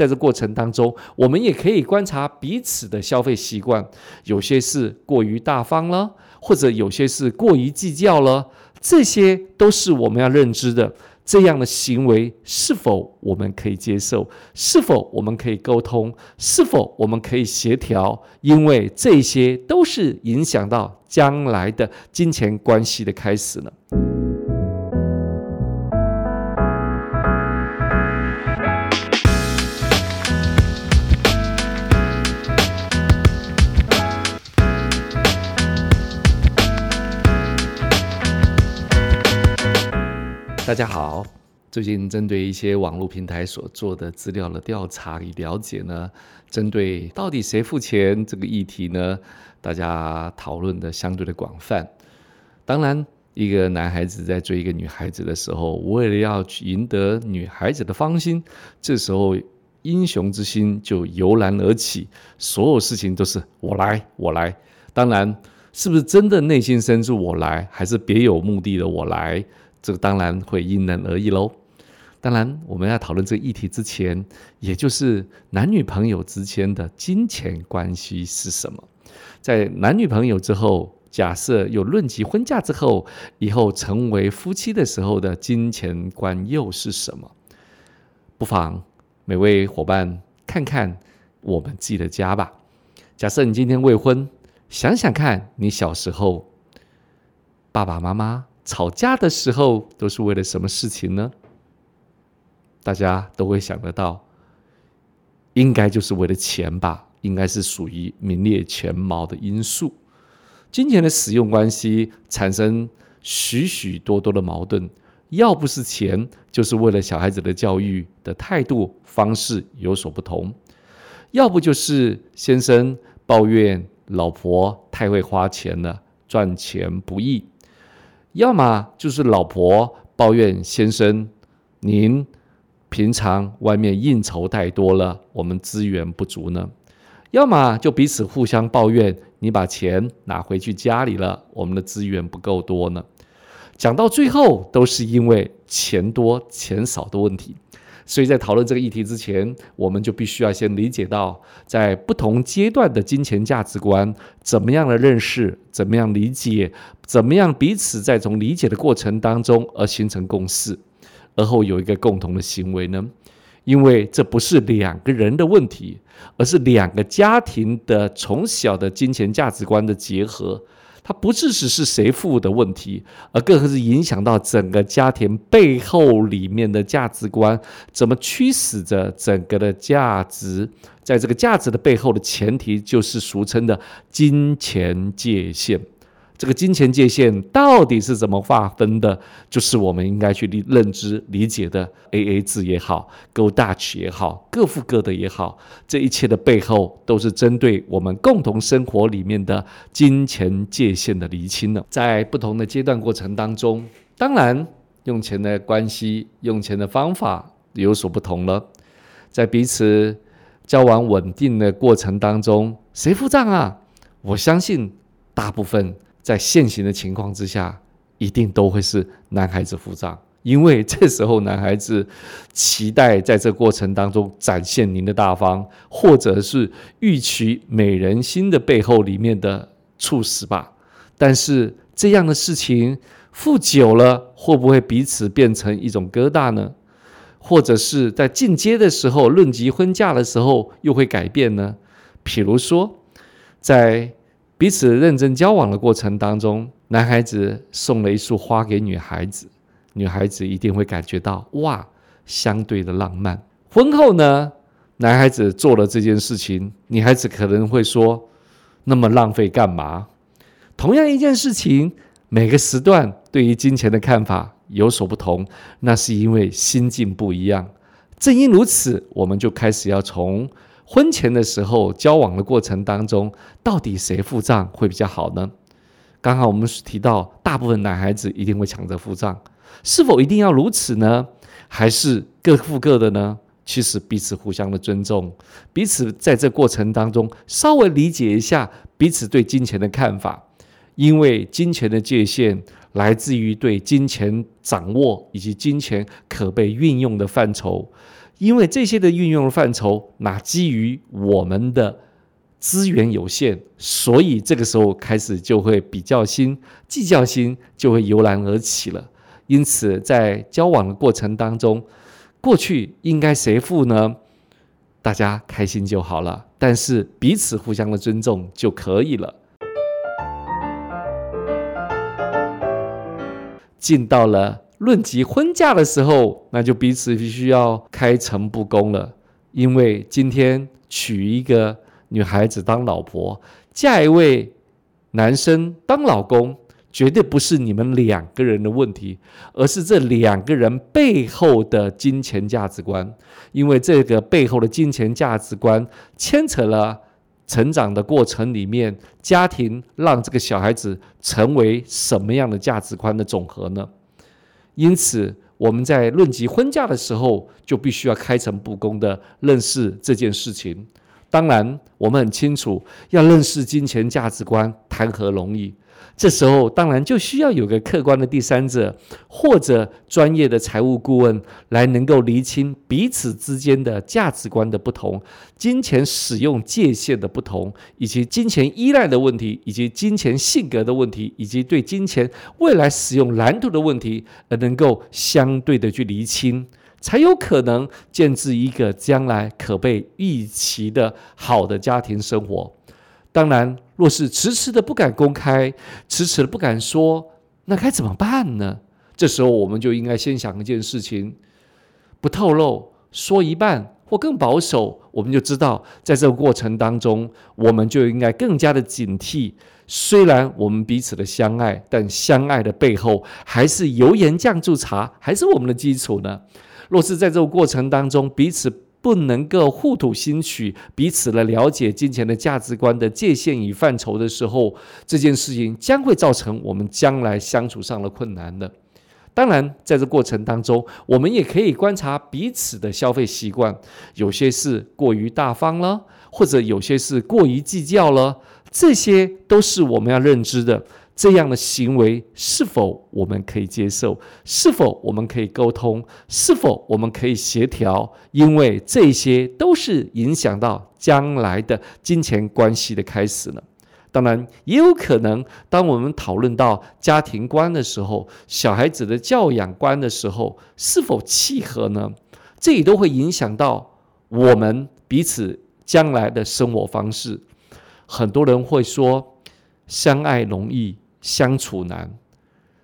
在这过程当中，我们也可以观察彼此的消费习惯，有些是过于大方了，或者有些是过于计较了，这些都是我们要认知的。这样的行为是否我们可以接受？是否我们可以沟通？是否我们可以协调？因为这些都是影响到将来的金钱关系的开始呢。大家好，最近针对一些网络平台所做的资料的调查与了解呢，针对到底谁付钱这个议题呢，大家讨论的相对的广泛。当然，一个男孩子在追一个女孩子的时候，为了要去赢得女孩子的芳心，这时候英雄之心就油然而起，所有事情都是我来，我来。当然，是不是真的内心深处我来，还是别有目的的我来？这个当然会因人而异喽。当然，我们要讨论这个议题之前，也就是男女朋友之间的金钱关系是什么？在男女朋友之后，假设有论及婚嫁之后，以后成为夫妻的时候的金钱观又是什么？不妨每位伙伴看看我们自己的家吧。假设你今天未婚，想想看你小时候爸爸妈妈。吵架的时候都是为了什么事情呢？大家都会想得到，应该就是为了钱吧？应该是属于名列前茅的因素。金钱的使用关系产生许许多多的矛盾，要不是钱，就是为了小孩子的教育的态度方式有所不同；要不就是先生抱怨老婆太会花钱了，赚钱不易。要么就是老婆抱怨先生，您平常外面应酬太多了，我们资源不足呢；要么就彼此互相抱怨，你把钱拿回去家里了，我们的资源不够多呢。讲到最后，都是因为钱多钱少的问题。所以在讨论这个议题之前，我们就必须要先理解到，在不同阶段的金钱价值观，怎么样的认识，怎么样理解，怎么样彼此在从理解的过程当中而形成共识，而后有一个共同的行为呢？因为这不是两个人的问题，而是两个家庭的从小的金钱价值观的结合。它不只是是谁付的问题，而更是影响到整个家庭背后里面的价值观，怎么驱使着整个的价值，在这个价值的背后的前提，就是俗称的金钱界限。这个金钱界限到底是怎么划分的？就是我们应该去理认知、理解的。A A 制也好，Go Dutch 也好，各付各的也好，这一切的背后都是针对我们共同生活里面的金钱界限的厘清了。在不同的阶段过程当中，当然用钱的关系、用钱的方法有所不同了。在彼此交往稳定的过程当中，谁付账啊？我相信大部分。在现行的情况之下，一定都会是男孩子付账，因为这时候男孩子期待在这过程当中展现您的大方，或者是欲取美人心的背后里面的促使吧。但是这样的事情付久了，会不会彼此变成一种疙瘩呢？或者是在进阶的时候，论及婚嫁的时候，又会改变呢？譬如说，在。彼此认真交往的过程当中，男孩子送了一束花给女孩子，女孩子一定会感觉到哇，相对的浪漫。婚后呢，男孩子做了这件事情，女孩子可能会说：“那么浪费干嘛？”同样一件事情，每个时段对于金钱的看法有所不同，那是因为心境不一样。正因如此，我们就开始要从。婚前的时候，交往的过程当中，到底谁付账会比较好呢？刚刚我们提到，大部分男孩子一定会抢着付账，是否一定要如此呢？还是各付各的呢？其实彼此互相的尊重，彼此在这过程当中稍微理解一下彼此对金钱的看法，因为金钱的界限来自于对金钱掌握以及金钱可被运用的范畴。因为这些的运用范畴，那基于我们的资源有限，所以这个时候开始就会比较心、计较心就会油然而起了。因此，在交往的过程当中，过去应该谁付呢？大家开心就好了，但是彼此互相的尊重就可以了。进到了。论及婚嫁的时候，那就彼此必须要开诚布公了。因为今天娶一个女孩子当老婆，嫁一位男生当老公，绝对不是你们两个人的问题，而是这两个人背后的金钱价值观。因为这个背后的金钱价值观，牵扯了成长的过程里面，家庭让这个小孩子成为什么样的价值观的总和呢？因此，我们在论及婚嫁的时候，就必须要开诚布公的认识这件事情。当然，我们很清楚，要认识金钱价值观，谈何容易？这时候当然就需要有个客观的第三者，或者专业的财务顾问来能够厘清彼此之间的价值观的不同、金钱使用界限的不同，以及金钱依赖的问题，以及金钱性格的问题，以及对金钱未来使用蓝图的问题，而能够相对的去厘清，才有可能建制一个将来可被预期的好的家庭生活。当然，若是迟迟的不敢公开，迟迟的不敢说，那该怎么办呢？这时候，我们就应该先想一件事情：不透露，说一半或更保守，我们就知道，在这个过程当中，我们就应该更加的警惕。虽然我们彼此的相爱，但相爱的背后，还是油盐酱醋茶，还是我们的基础呢？若是在这个过程当中，彼此。不能够互吐心曲，彼此的了解金钱的价值观的界限与范畴的时候，这件事情将会造成我们将来相处上的困难的。当然，在这过程当中，我们也可以观察彼此的消费习惯，有些是过于大方了，或者有些是过于计较了，这些都是我们要认知的。这样的行为是否我们可以接受？是否我们可以沟通？是否我们可以协调？因为这些都是影响到将来的金钱关系的开始了。当然，也有可能，当我们讨论到家庭观的时候，小孩子的教养观的时候，是否契合呢？这也都会影响到我们彼此将来的生活方式。很多人会说，相爱容易。相处难，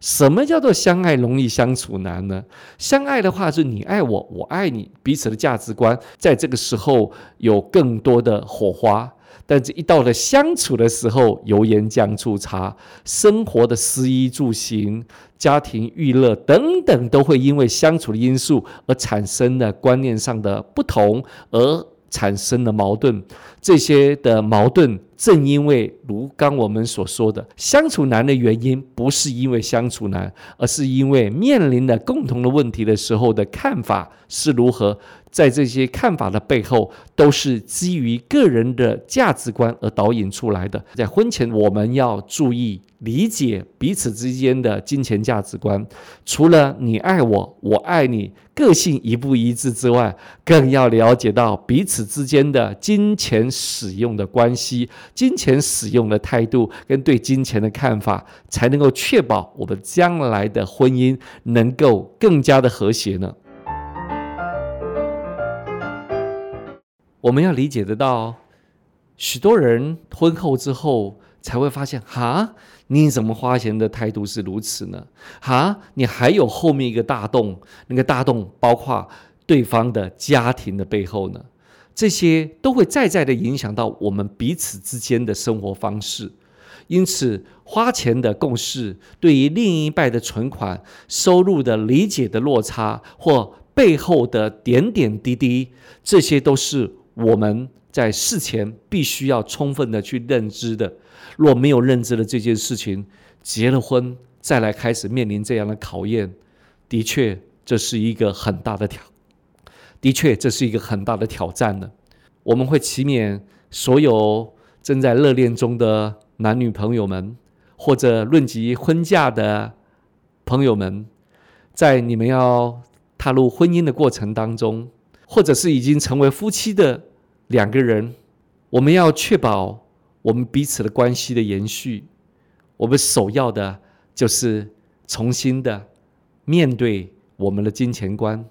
什么叫做相爱容易相处难呢？相爱的话是你爱我，我爱你，彼此的价值观在这个时候有更多的火花。但是一到了相处的时候，油盐酱醋茶，生活的食衣住行、家庭娱乐等等，都会因为相处的因素而产生了观念上的不同，而产生了矛盾。这些的矛盾。正因为如刚我们所说的，相处难的原因不是因为相处难，而是因为面临的共同的问题的时候的看法是如何。在这些看法的背后，都是基于个人的价值观而导引出来的。在婚前，我们要注意理解彼此之间的金钱价值观。除了你爱我，我爱你，个性一不一致之外，更要了解到彼此之间的金钱使用的关系、金钱使用的态度跟对金钱的看法，才能够确保我们将来的婚姻能够更加的和谐呢。我们要理解得到，许多人婚后之后才会发现，哈，你怎么花钱的态度是如此呢？哈，你还有后面一个大洞，那个大洞包括对方的家庭的背后呢？这些都会再再的影响到我们彼此之间的生活方式。因此，花钱的共识，对于另一半的存款、收入的理解的落差，或背后的点点滴滴，这些都是。我们在事前必须要充分的去认知的，若没有认知的这件事情，结了婚再来开始面临这样的考验，的确这是一个很大的挑，的确这是一个很大的挑战呢。我们会祈勉所有正在热恋中的男女朋友们，或者论及婚嫁的朋友们，在你们要踏入婚姻的过程当中。或者是已经成为夫妻的两个人，我们要确保我们彼此的关系的延续。我们首要的就是重新的面对我们的金钱观、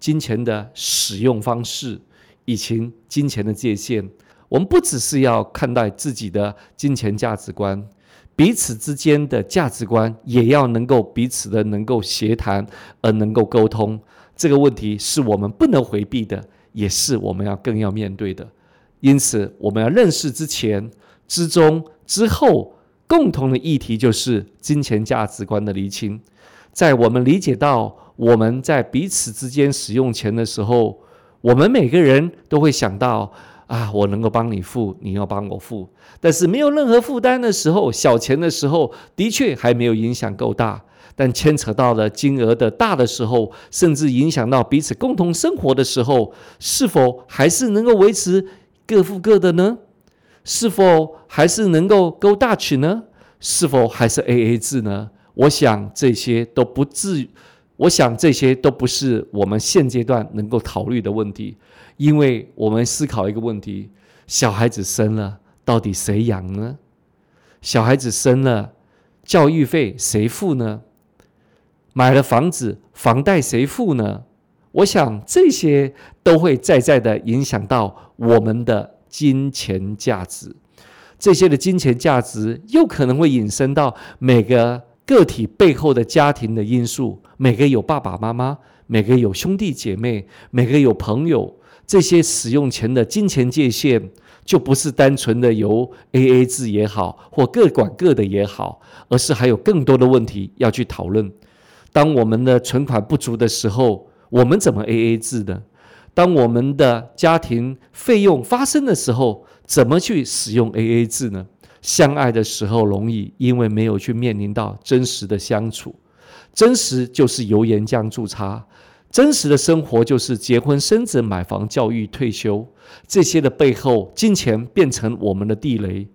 金钱的使用方式以及金钱的界限。我们不只是要看待自己的金钱价值观，彼此之间的价值观也要能够彼此的能够协谈而能够沟通。这个问题是我们不能回避的，也是我们要更要面对的。因此，我们要认识之前、之中、之后。共同的议题就是金钱价值观的厘清。在我们理解到我们在彼此之间使用钱的时候，我们每个人都会想到：啊，我能够帮你付，你要帮我付。但是没有任何负担的时候，小钱的时候，的确还没有影响够大。但牵扯到了金额的大的时候，甚至影响到彼此共同生活的时候，是否还是能够维持各付各的呢？是否还是能够勾大曲呢？是否还是 A A 制呢？我想这些都不至于，我想这些都不是我们现阶段能够考虑的问题，因为我们思考一个问题：小孩子生了，到底谁养呢？小孩子生了，教育费谁付呢？买了房子，房贷谁付呢？我想这些都会在在的影响到我们的。金钱价值，这些的金钱价值又可能会引申到每个个体背后的家庭的因素。每个有爸爸妈妈，每个有兄弟姐妹，每个有朋友，这些使用钱的金钱界限，就不是单纯的由 A A 制也好，或各管各的也好，而是还有更多的问题要去讨论。当我们的存款不足的时候，我们怎么 A A 制呢？当我们的家庭费用发生的时候，怎么去使用 AA 制呢？相爱的时候容易，因为没有去面临到真实的相处。真实就是油盐酱醋茶，真实的生活就是结婚生子、买房、教育、退休这些的背后，金钱变成我们的地雷。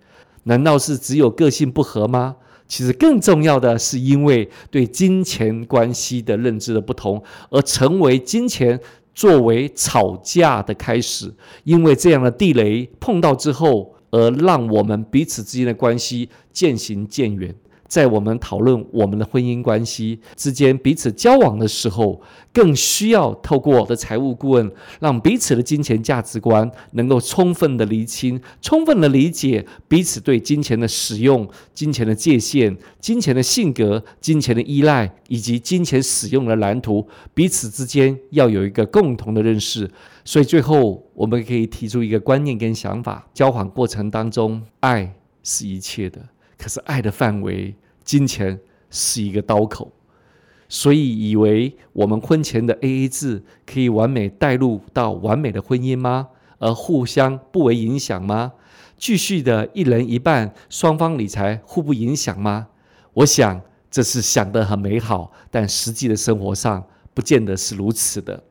难道是只有个性不合吗？其实更重要的是，因为对金钱关系的认知的不同，而成为金钱。作为吵架的开始，因为这样的地雷碰到之后，而让我们彼此之间的关系渐行渐远。在我们讨论我们的婚姻关系之间彼此交往的时候，更需要透过我的财务顾问，让彼此的金钱价值观能够充分的厘清，充分的理解彼此对金钱的使用、金钱的界限、金钱的性格、金钱的依赖以及金钱使用的蓝图，彼此之间要有一个共同的认识。所以最后，我们可以提出一个观念跟想法：交往过程当中，爱是一切的。可是爱的范围，金钱是一个刀口，所以以为我们婚前的 A A 制可以完美带入到完美的婚姻吗？而互相不为影响吗？继续的一人一半，双方理财互不影响吗？我想这是想得很美好，但实际的生活上不见得是如此的。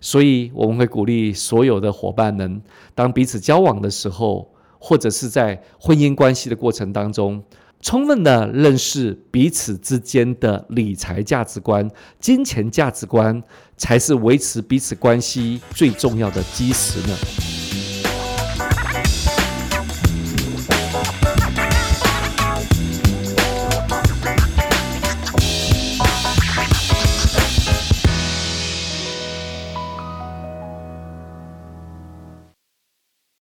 所以我们会鼓励所有的伙伴们，当彼此交往的时候。或者是在婚姻关系的过程当中，充分的认识彼此之间的理财价值观、金钱价值观，才是维持彼此关系最重要的基石呢。